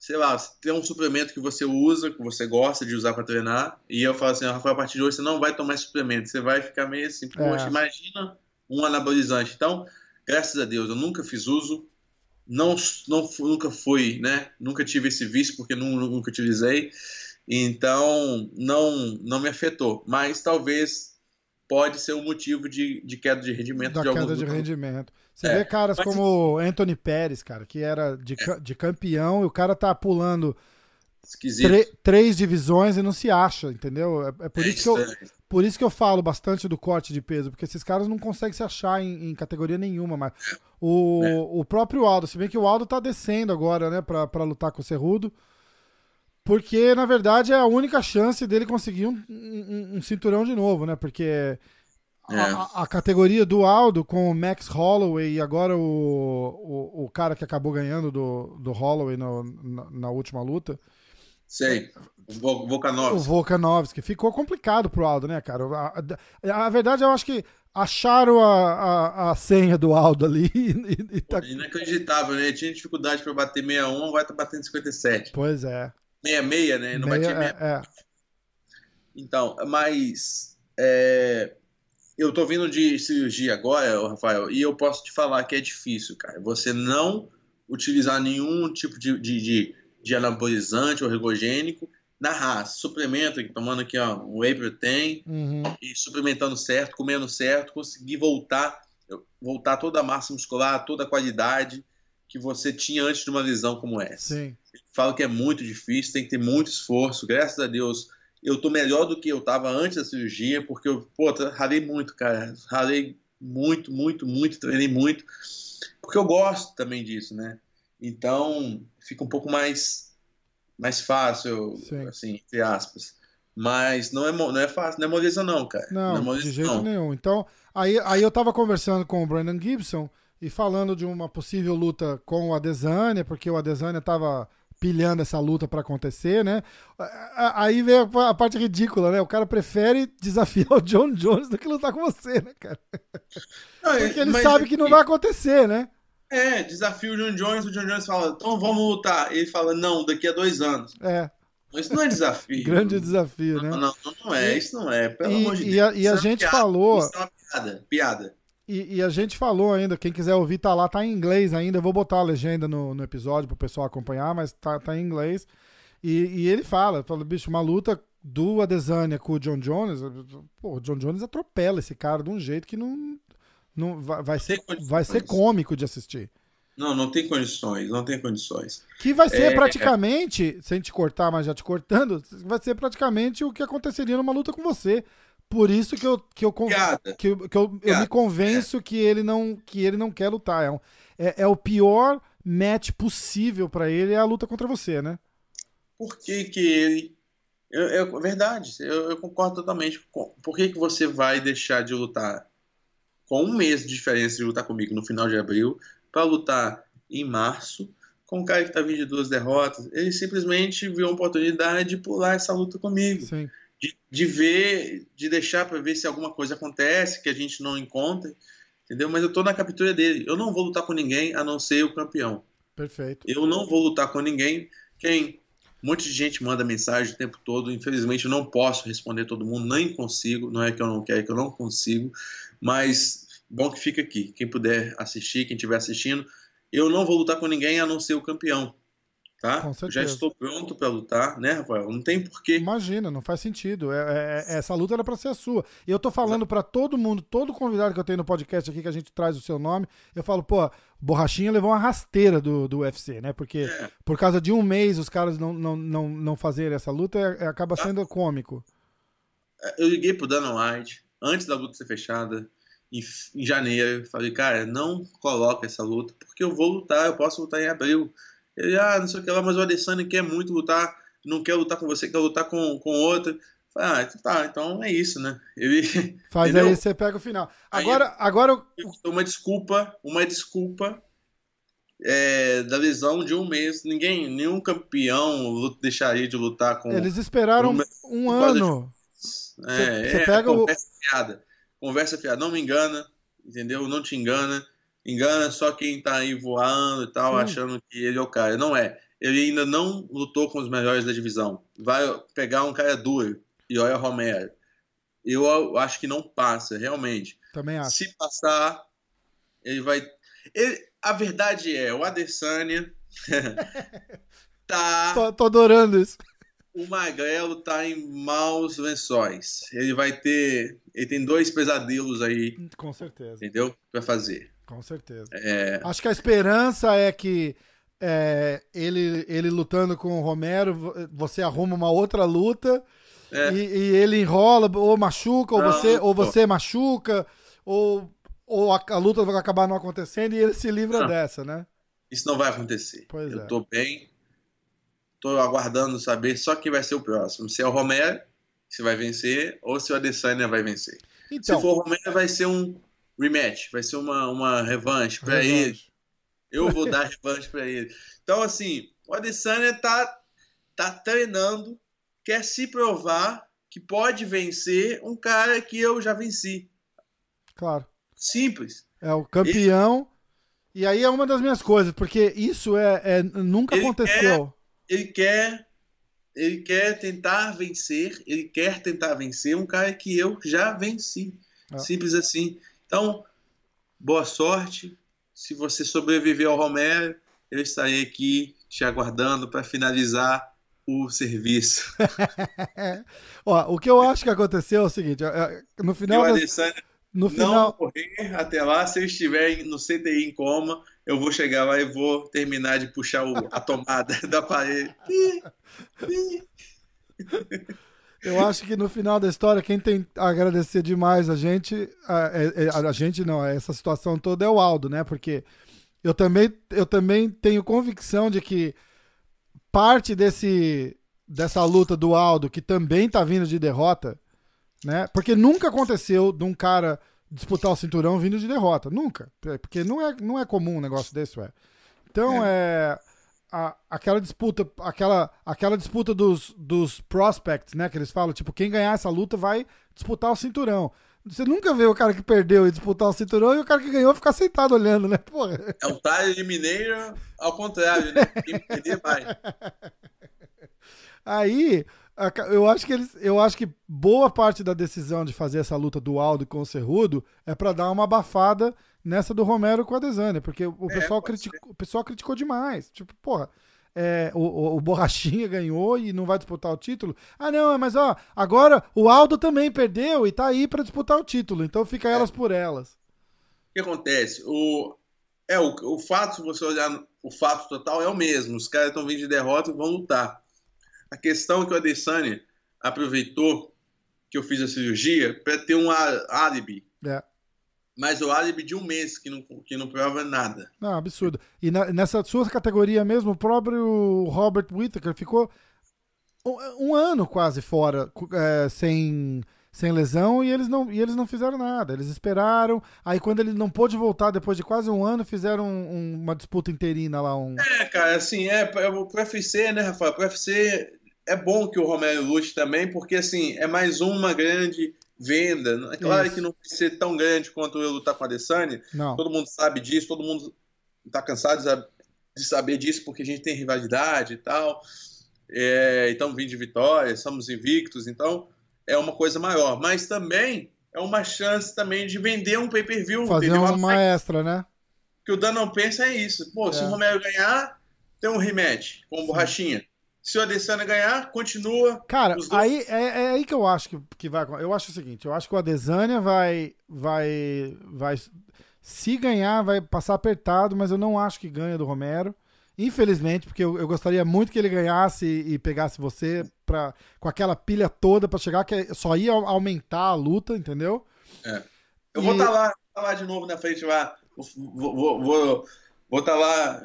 sei lá, tem um suplemento que você usa, que você gosta de usar para treinar, e eu falo assim, Rafael, a partir de hoje você não vai tomar esse suplemento, você vai ficar meio assim, poxa, é. imagina um anabolizante. Então, graças a Deus, eu nunca fiz uso, não, não nunca fui, né? Nunca tive esse vício porque nunca, nunca utilizei, então não não me afetou. Mas talvez pode ser um motivo de, de queda de rendimento da de queda de rendimento. Você é, vê caras mas... como Anthony Pérez, cara, que era de, é. de campeão e o cara tá pulando três divisões e não se acha, entendeu? É, é por, é isso que eu, por isso que eu falo bastante do corte de peso, porque esses caras não conseguem se achar em, em categoria nenhuma, mas o, é. o próprio Aldo, se bem que o Aldo tá descendo agora, né, pra, pra lutar com o Cerrudo, porque, na verdade, é a única chance dele conseguir um, um, um cinturão de novo, né? Porque é. a, a, categoria do Aldo com o Max Holloway e agora o, o, o cara que acabou ganhando do, do Holloway no, na, na última luta. Sei. O Volkanovski. O Volkanovski. Ficou complicado pro Aldo, né, cara? A, a, a verdade, eu acho que acharam a, a, a senha do Aldo ali. E, e tá... Inacreditável, né? Tinha dificuldade para bater 61, agora tá batendo 57. Pois é. 66, né? Não Meia, batia 66. É, Então, mas é, eu tô vindo de cirurgia agora, Rafael, e eu posso te falar que é difícil, cara. Você não utilizar nenhum tipo de, de, de, de anabolizante ou regogênico na raça. Suplemento, tomando aqui ó, um whey protein uhum. e suplementando certo, comendo certo, conseguir voltar, voltar toda a massa muscular, toda a qualidade que você tinha antes de uma lesão como essa. Sim. Falo que é muito difícil, tem que ter muito esforço. Graças a Deus, eu tô melhor do que eu tava antes da cirurgia, porque eu, pô, ralei muito, cara. Ralei muito, muito, muito, treinei muito. Porque eu gosto também disso, né? Então, fica um pouco mais mais fácil, Sim. assim, entre aspas. Mas não é, não é fácil, não é moleza não, cara. Não, não é moleza, de jeito não. nenhum. Então, aí, aí eu tava conversando com o Brandon Gibson e falando de uma possível luta com o Adesanya, porque o Adesanya tava pilhando essa luta para acontecer, né? Aí vem a parte ridícula, né? O cara prefere desafiar o John Jones do que lutar com você, né, cara? Não, porque ele sabe que não vai acontecer, né? É, desafio o John Jones, o John Jones fala, então vamos lutar. Ele fala, não, daqui a dois anos. É. Isso não é desafio. Grande desafio, né? Não, não, não é, isso não é, pelo e, amor de e Deus. A, e a é gente piada, falou. Isso é uma piada, piada. E, e, a gente falou ainda, quem quiser ouvir tá lá, tá em inglês ainda. Eu vou botar a legenda no, no episódio pro pessoal acompanhar, mas tá, tá em inglês. E, e ele fala, fala, bicho, uma luta do Adesanya com o John Jones, pô, o John Jones atropela esse cara de um jeito que não, não vai, vai ser, vai ser cômico de assistir. Não, não tem condições, não tem condições. Que vai ser é, praticamente, sem te cortar, mas já te cortando, vai ser praticamente o que aconteceria numa luta com você. Por isso que eu, que eu, que eu, que eu, eu me convenço é. que, ele não, que ele não quer lutar. É, um, é, é o pior match possível para ele é a luta contra você, né? Por que, que ele. Eu, eu, verdade, eu, eu, concordo totalmente. Por que, que você vai deixar de lutar com um mês de diferença de lutar comigo no final de abril para lutar em março com um cara que tá vindo de duas derrotas? Ele simplesmente viu a oportunidade de pular essa luta comigo. Sim de, de ver, de deixar para ver se alguma coisa acontece que a gente não encontra, entendeu? Mas eu tô na captura dele. Eu não vou lutar com ninguém a não ser o campeão. Perfeito. Eu não vou lutar com ninguém. Quem um monte de gente manda mensagem o tempo todo. Infelizmente, eu não posso responder todo mundo, nem consigo. Não é que eu não quero, é que eu não consigo. Mas bom que fica aqui. Quem puder assistir, quem estiver assistindo, eu não vou lutar com ninguém a não ser o campeão tá? Já estou pronto para lutar, né, Rafael? Não tem porquê. Imagina, não faz sentido. É, é, é essa luta era para ser a sua. E eu tô falando para todo mundo, todo convidado que eu tenho no podcast aqui, que a gente traz o seu nome, eu falo, pô, Borrachinha levou uma rasteira do, do UFC, né? Porque é. por causa de um mês os caras não, não, não, não fazerem essa luta, é, é acaba tá. sendo cômico. Eu liguei pro Dana White, antes da luta ser fechada, em, em janeiro, falei, cara, não coloca essa luta, porque eu vou lutar, eu posso lutar em abril. Ele, ah, não sei o que lá, mas o Adesanya quer muito lutar, não quer lutar com você, quer lutar com, com outro. Ah, então tá, então é isso, né? Ele. Faz entendeu? aí, você pega o final. Agora, aí, agora. Uma desculpa, uma desculpa é, da lesão de um mês. Ninguém, nenhum campeão deixaria de lutar com. Eles esperaram um, um ano. É, você é, pega conversa o... fiada. Conversa fiada, não me engana, entendeu? Não te engana engana só quem tá aí voando e tal, Sim. achando que ele é o cara. Não é. Ele ainda não lutou com os melhores da divisão. Vai pegar um cara duro, e olha Romero. Eu acho que não passa, realmente. Também acho. Se passar, ele vai. Ele... A verdade é, o Adesanya tá. Tô, tô adorando isso. O Magrelo tá em maus lençóis. Ele vai ter. Ele tem dois pesadelos aí. Com certeza. Entendeu? Pra fazer. Com certeza. É... Acho que a esperança é que é, ele, ele lutando com o Romero, você arruma uma outra luta é. e, e, ele enrola, ou machuca, ou não, você, ou você machuca, ou, ou a, a, luta vai acabar não acontecendo e ele se livra não. dessa, né? Isso não vai acontecer. Pois Eu é. tô bem, tô aguardando saber só quem vai ser o próximo. Se é o Romero, se vai vencer, ou se o Adesanya vai vencer. Então, se for o Romero, vai ser um rematch, vai ser uma, uma revanche para ele. Eu vou dar revanche para ele. Então, assim, o Adesanya tá, tá treinando, quer se provar que pode vencer um cara que eu já venci. Claro. Simples. É o campeão. Ele... E aí é uma das minhas coisas, porque isso é, é nunca ele aconteceu. Quer, ele quer ele quer tentar vencer, ele quer tentar vencer um cara que eu já venci. Ah. Simples assim. Então, boa sorte. Se você sobreviver ao Romero, eu estarei aqui te aguardando para finalizar o serviço. Ó, o que eu acho que aconteceu é o seguinte: no final. Eu, das... No final... Não morrer até lá, se eu estiver no CTI em coma, eu vou chegar lá e vou terminar de puxar o, a tomada da parede. Eu acho que no final da história, quem tem a agradecer demais a gente, a, a, é, é, a, gente não, essa situação toda é o Aldo, né? Porque eu também, eu também tenho convicção de que parte desse, dessa luta do Aldo, que também tá vindo de derrota, né? Porque nunca aconteceu de um cara disputar o cinturão vindo de derrota. Nunca. Porque não é, não é comum um negócio desse, ué. Então, é. é a, aquela disputa, aquela, aquela disputa dos, dos prospects, né? Que eles falam, tipo, quem ganhar essa luta vai disputar o cinturão. Você nunca vê o cara que perdeu e disputar o cinturão e o cara que ganhou ficar sentado olhando, né? Porra. É o Tyler de Mineiro ao contrário, né? Quem perder vai. Aí, eu acho que eles, eu acho que boa parte da decisão de fazer essa luta do Aldo com o Cerrudo é para dar uma abafada nessa do Romero com a Desânia, porque o, é, pessoal criticou, o pessoal criticou demais. Tipo, porra, é, o, o, Borrachinha ganhou e não vai disputar o título. Ah, não, mas ó, agora o Aldo também perdeu e tá aí para disputar o título, então fica é. elas por elas. O que acontece? O, é, o, o fato, se você olhar o fato total, é o mesmo. Os caras estão vindo de derrota e vão lutar. A questão é que o Adesanya aproveitou que eu fiz a cirurgia para ter um álibi. É. Mas o álibi de um mês que não, que não prova nada. Não, absurdo. E na, nessa sua categoria mesmo, o próprio Robert Whittaker ficou um, um ano quase fora, é, sem, sem lesão, e eles, não, e eles não fizeram nada. Eles esperaram. Aí, quando ele não pôde voltar depois de quase um ano, fizeram um, uma disputa interina lá. Um... É, cara, assim, é, pro UFC, né, Rafael? Pro UFC é bom que o Romero lute também, porque assim, é mais uma grande venda. É claro Isso. que não vai ser tão grande quanto eu lutar com a Adesanya. Não. Todo mundo sabe disso, todo mundo está cansado de saber disso, porque a gente tem rivalidade e tal. É, então, vindo de vitória, somos invictos, então é uma coisa maior. Mas também é uma chance também de vender um pay-per-view. Fazer entendeu? uma extra, né? que o Dan não pensa é isso. Pô, é. se o Romero ganhar, tem um rematch com borrachinha. Se o Adesanya ganhar, continua. Cara, aí é, é, aí que eu acho que, que vai. Eu acho o seguinte: eu acho que o Adesanya vai, vai, vai. Se ganhar, vai passar apertado, mas eu não acho que ganha do Romero. Infelizmente, porque eu, eu gostaria muito que ele ganhasse e, e pegasse você pra, com aquela pilha toda para chegar, que só ia aumentar a luta, entendeu? É. Eu e... vou estar tá lá, tá lá de novo na frente lá. Vou, vou, vou, Vou estar tá lá.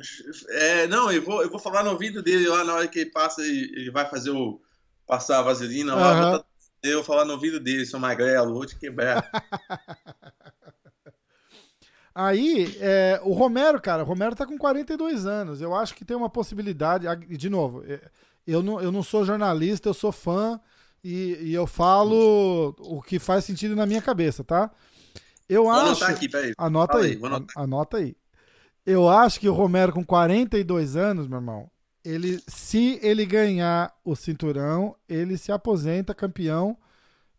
É, não, eu vou, eu vou falar no ouvido dele lá na hora que ele passa, ele vai fazer o. passar a vaselina lá. Uhum. Eu vou falar no ouvido dele, seu magrelo, vou te quebrar. Aí, é, o Romero, cara, o Romero tá com 42 anos. Eu acho que tem uma possibilidade. De novo, é, eu não, eu não sou jornalista, eu sou fã e, e eu falo o que faz sentido na minha cabeça, tá? Eu vou acho. Anotar aqui, peraí. Anota aí. aí anota aí. Eu acho que o Romero, com 42 anos, meu irmão, ele, se ele ganhar o cinturão, ele se aposenta campeão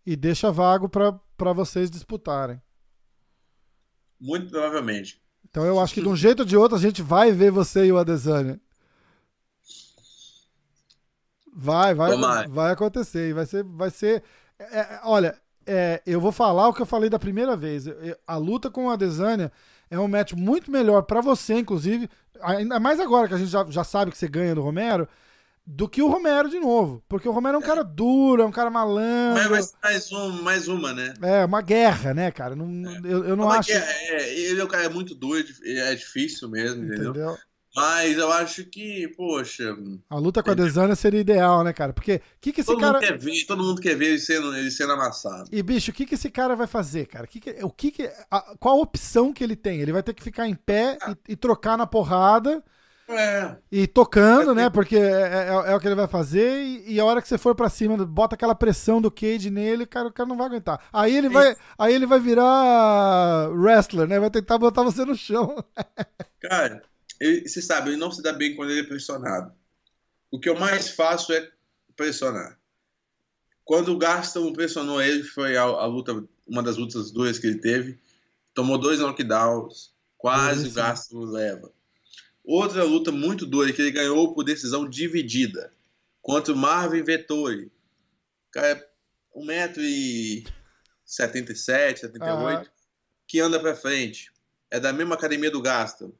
e deixa vago para vocês disputarem. Muito provavelmente. Então eu acho que de um jeito ou de outro a gente vai ver você e o Adesanya. Vai, vai, vai acontecer. Vai ser, vai ser. É, é, olha, é, eu vou falar o que eu falei da primeira vez. A luta com o Adesanya é um match muito melhor para você, inclusive, ainda mais agora que a gente já, já sabe que você ganha do Romero, do que o Romero de novo. Porque o Romero é um cara duro, é um cara malandro. Mas mais, um, mais uma, né? É, uma guerra, né, cara? Não, é. eu, eu não acho. Guerra, é, ele é um cara muito duro, é difícil mesmo, entendeu? entendeu? Mas eu acho que, poxa. A luta com a Desana seria ideal, né, cara? Porque o que, que esse todo cara. Mundo quer ver, todo mundo quer ver ele sendo, ele sendo amassado. E, bicho, o que, que esse cara vai fazer, cara? Que que, o que que, a, qual a opção que ele tem? Ele vai ter que ficar em pé ah. e, e, trocar na porrada. É. E tocando, né? Porque é, é, é, o que ele vai fazer. E, e, a hora que você for para cima, bota aquela pressão do Cage nele, cara, o cara não vai aguentar. Aí ele vai, aí ele vai virar wrestler, né? Vai tentar botar você no chão. Cara, ele, você sabe, ele não se dá bem quando ele é pressionado. O que eu mais faço é pressionar. Quando o Gaston pressionou ele, foi a, a, luta, uma das lutas duras que ele teve, tomou dois knockdowns, quase o Gaston leva. Outra luta muito dura que ele ganhou por decisão dividida contra o Marvin Vettori. Cara, é 1,77m, 78 uhum. que anda pra frente. É da mesma academia do Gaston.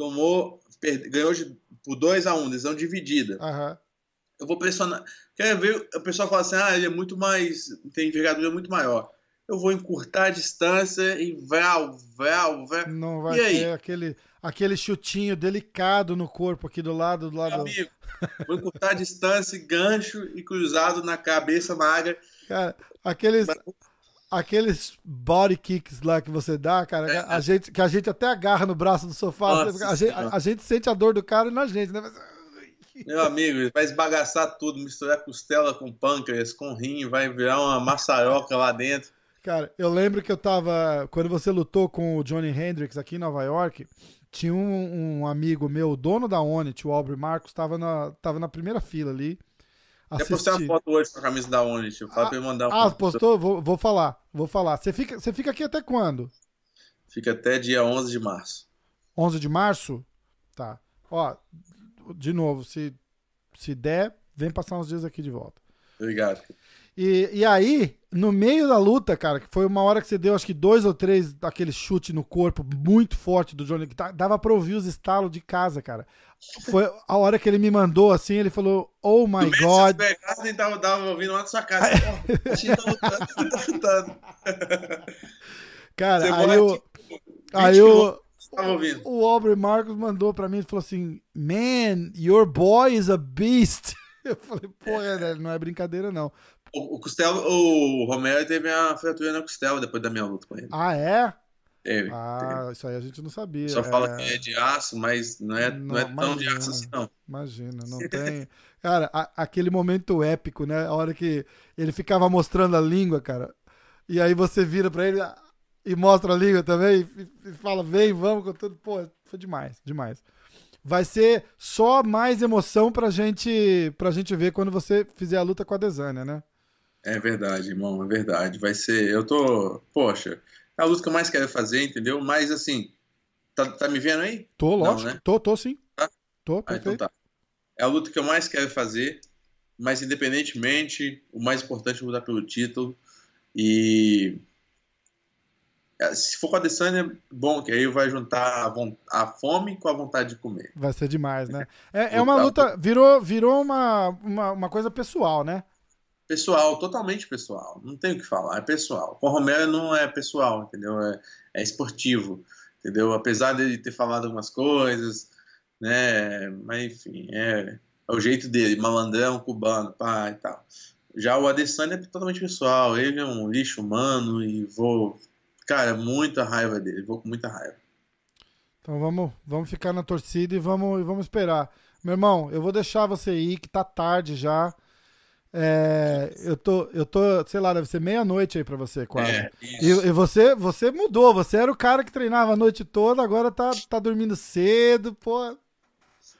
Tomou, ganhou de, por 2 a 1 um, decisão dividida. Uhum. Eu vou pressionar. Quer ver? O pessoal fala assim: ah, ele é muito mais. tem envergadura muito maior. Eu vou encurtar a distância e val, val, val. Não vai e aí? ter aquele, aquele chutinho delicado no corpo aqui do lado do lado. Amigo, vou encurtar a distância, gancho e cruzado na cabeça magra. Cara, aqueles. Aqueles body kicks lá que você dá, cara, é, a é. gente, que a gente até agarra no braço do sofá. Nossa, a, gente, a, a, gente, sente a dor do cara na gente, né? Meu amigo, vai esbagaçar tudo, misturar costela com pâncreas, com rim, vai virar uma maçaroca lá dentro. Cara, eu lembro que eu tava. Quando você lutou com o Johnny Hendrix aqui em Nova York, tinha um, um amigo meu, dono da Onit, o Aubrey Marcos, tava na, tava na primeira fila ali. Eu postei uma foto hoje com a camisa da Onit. Fala ah, pra ele mandar uma Ah, postou? Vou, vou falar, vou falar. Você fica, você fica aqui até quando? Fica até dia 11 de março. 11 de março? Tá. Ó, de novo, se, se der, vem passar uns dias aqui de volta. Obrigado. E, e aí, no meio da luta, cara, que foi uma hora que você deu, acho que dois ou três daquele chute no corpo muito forte do Johnny, que tá, dava pra ouvir os estalos de casa, cara. Foi a hora que ele me mandou assim, ele falou, oh my no god. Você tava, tava ouvindo lá da sua casa. tá lutando, tá lutando. Cara, aí eu. Aí eu. O Aubrey Marcos mandou pra mim e falou assim: Man, your boy is a beast. Eu falei, pô, é, não é brincadeira, não. O, o Costela, o Romero teve a fratura na costela depois da minha luta com ele. Ah, é? Teve. Ah, teve. isso aí a gente não sabia. Só é... fala que é de aço, mas não é, não, não é imagina, tão de aço assim, não. Imagina, não tem. Cara, a, aquele momento épico, né? A hora que ele ficava mostrando a língua, cara. E aí você vira pra ele e mostra a língua também e, e fala, vem, vamos com tudo. Pô, foi demais, demais vai ser só mais emoção pra gente, pra gente ver quando você fizer a luta com a Desânia, né? É verdade, irmão, é verdade. Vai ser. Eu tô. Poxa, é a luta que eu mais quero fazer, entendeu? Mas assim. Tá, tá me vendo aí? Tô, lógico. Não, né? Tô, tô sim. Tá? Tô, perfeito. Ah, então tá. É a luta que eu mais quero fazer, mas independentemente, o mais importante é lutar pelo título. E é, se for com a Adesanya, bom, que aí vai juntar a, a, fome com a vontade de comer. Vai ser demais, né? É, é uma luta, virou, virou uma, uma, uma, coisa pessoal, né? Pessoal, totalmente pessoal. Não tem o que falar, é pessoal. Com o Romero não é pessoal, entendeu? É, é esportivo, entendeu? Apesar dele ter falado algumas coisas, né? Mas enfim, é, é o jeito dele, malandrão, cubano, pai e tal. Já o Adesanya é totalmente pessoal, ele é um lixo humano e vou Cara, muita raiva dele. Vou com muita raiva. Então vamos, vamos ficar na torcida e vamos, vamos esperar. Meu irmão, eu vou deixar você ir, que tá tarde já. É, eu tô, eu tô, sei lá, deve ser meia-noite aí pra você, quase. É, e, e, você, você mudou, você era o cara que treinava a noite toda, agora tá, tá dormindo cedo, pô.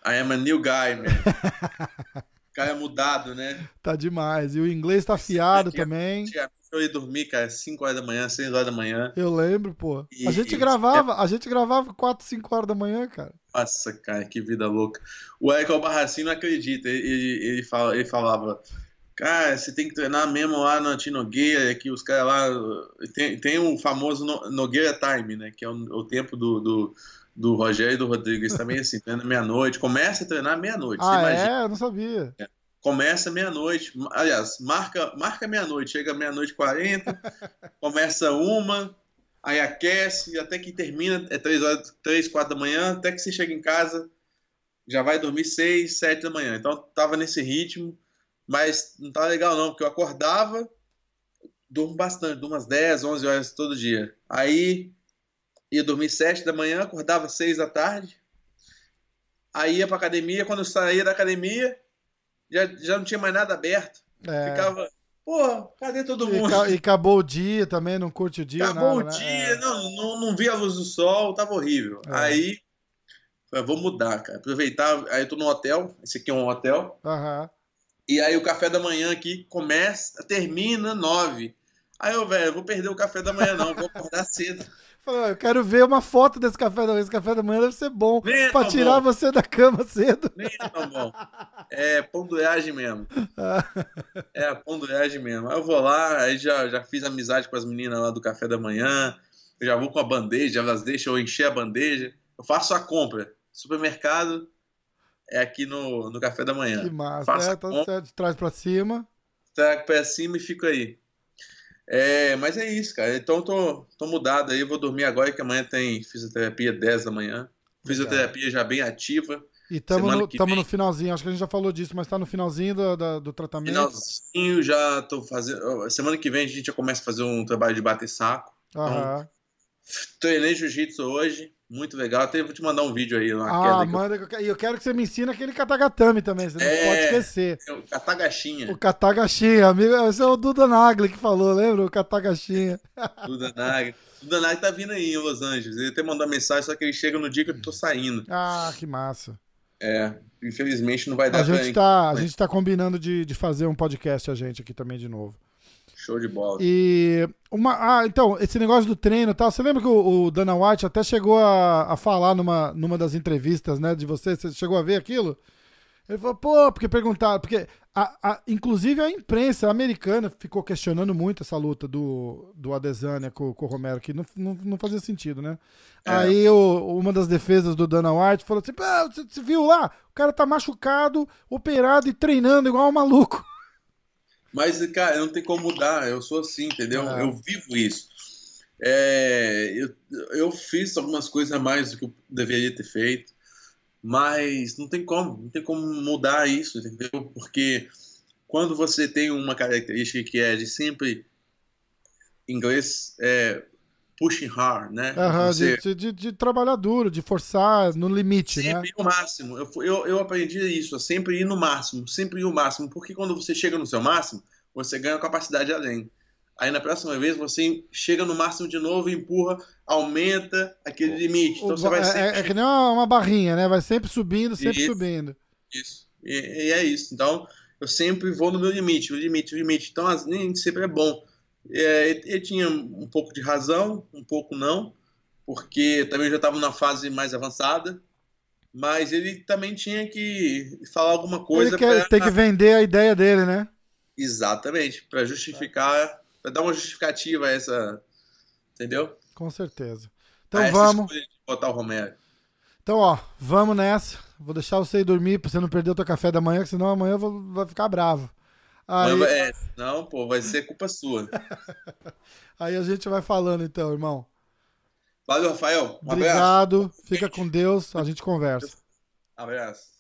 I am a new guy, man. cara é mudado, né? Tá demais. E o inglês tá afiado também. Eu ia dormir, cara, 5 horas da manhã, 6 horas da manhã. Eu lembro, pô. E, a gente gravava, a gente gravava 4, 5 horas da manhã, cara. Nossa, cara, que vida louca. O Eric Albarracin não acredita. Ele, ele, ele, fala, ele falava, cara, você tem que treinar mesmo lá no Antinogueira, que os caras lá. Tem, tem um famoso Nogueira Time, né? Que é o, o tempo do, do, do Rogério e do Rodrigo. Eles também assim, treina meia-noite. Começa a treinar meia-noite. Ah, é? Eu não sabia. É começa meia-noite, aliás, marca, marca meia-noite, chega meia-noite e 40, começa uma, aí aquece, até que termina, é 3 horas, 3, 4 da manhã, até que você chega em casa, já vai dormir 6, 7 da manhã. Então tava nesse ritmo, mas não tava legal não, porque eu acordava, durmo bastante, durmo umas 10, 11 horas todo dia. Aí ia dormir 7 da manhã, acordava 6 da tarde, aí ia pra academia, quando eu saía da academia, já, já não tinha mais nada aberto. É. Ficava, pô, cadê todo mundo? E, acabou o dia também, não curte o dia. Acabou nada, o né? dia, né? não, não, não via a luz do sol, tava horrível. É. Aí, falei, vou mudar, cara. Aproveitar, aí eu tô no hotel, esse aqui é um hotel. Uhum. E aí o café da manhã aqui começa, termina nove. Aí eu, velho, vou perder o café da manhã não, vou acordar cedo. Falei, eu quero ver uma foto desse café da manhã. Esse café da manhã deve ser bom. Nem pra tirar bom. você da cama cedo. Nem é tão bom. É ponduagem mesmo. é ponduagem mesmo. Aí eu vou lá, aí já, já fiz amizade com as meninas lá do café da manhã. Eu já vou com a bandeja, elas deixam eu encher a bandeja. Eu faço a compra. Supermercado é aqui no, no café da manhã. Que massa. Faço é, tá certo. Traz pra cima. Trago pra cima e fico aí. É, mas é isso, cara. Então tô, tô mudado aí, vou dormir agora que amanhã tem fisioterapia 10 da manhã. Fisioterapia já bem ativa. E estamos no, tamo no finalzinho, acho que a gente já falou disso, mas está no finalzinho do, do, do, tratamento. Finalzinho, já tô fazendo. Semana que vem a gente já começa a fazer um trabalho de bater saco. Aham. Então, treinei jiu-jitsu hoje. Muito legal. Até vou te mandar um vídeo aí. ah, manda. E eu... eu quero que você me ensine aquele katagatame também. Você é, não pode esquecer. É o katagachinha. O katagachinha, amigo. Esse é o Duda Nagli que falou, lembra? O katagachinha. Duda Nagli. Duda Nagli tá vindo aí em Los Angeles. Ele até mandou mensagem, só que ele chega no dia que eu tô saindo. Ah, que massa. É, infelizmente não vai dar a gente pra tá, A gente tá combinando de, de fazer um podcast a gente aqui também de novo. Show de bola. E uma, ah, então, esse negócio do treino e tal, você lembra que o, o Dana White até chegou a, a falar numa, numa das entrevistas, né, de você, você chegou a ver aquilo? Ele falou, pô, porque perguntaram, porque a, a, inclusive a imprensa americana ficou questionando muito essa luta do, do Adesanya com, com o Romero, que não, não, não fazia sentido, né? É. Aí o, uma das defesas do Dana White falou assim: você, você viu lá? O cara tá machucado, operado e treinando igual um maluco. Mas, cara, não tem como mudar. Eu sou assim, entendeu? Ah. Eu vivo isso. É, eu, eu fiz algumas coisas a mais do que eu deveria ter feito, mas não tem como, não tem como mudar isso, entendeu? Porque quando você tem uma característica que é de sempre inglês é, pushing hard, né? Uhum, você... de, de, de, trabalhar duro, de forçar no limite, sempre né? Sempre ir no máximo. Eu, eu, eu aprendi isso, sempre ir no máximo, sempre ir no máximo. Porque quando você chega no seu máximo, você ganha capacidade além. Aí na próxima vez você chega no máximo de novo, empurra, aumenta aquele limite. Então o, você vai é, sempre... é, é, que nem uma barrinha, né? Vai sempre subindo, sempre isso, subindo. Isso. E, e, é isso. Então eu sempre vou no meu limite, o limite, o limite. Então as, nem sempre é bom. É, ele tinha um pouco de razão, um pouco não, porque também já estava na fase mais avançada, mas ele também tinha que falar alguma coisa. Ele quer, pra... tem que vender a ideia dele, né? Exatamente, para justificar, para dar uma justificativa a essa, entendeu? Com certeza. Então vamos. Botar o Romero. Então, ó, vamos nessa. Vou deixar você ir dormir pra você não perder o teu café da manhã, senão amanhã eu vou, vai ficar bravo. Aí... É, não, pô, vai ser culpa sua. Aí a gente vai falando então, irmão. Valeu, Rafael. Um Obrigado. Abraço. Fica com Deus. A gente conversa. Abraço.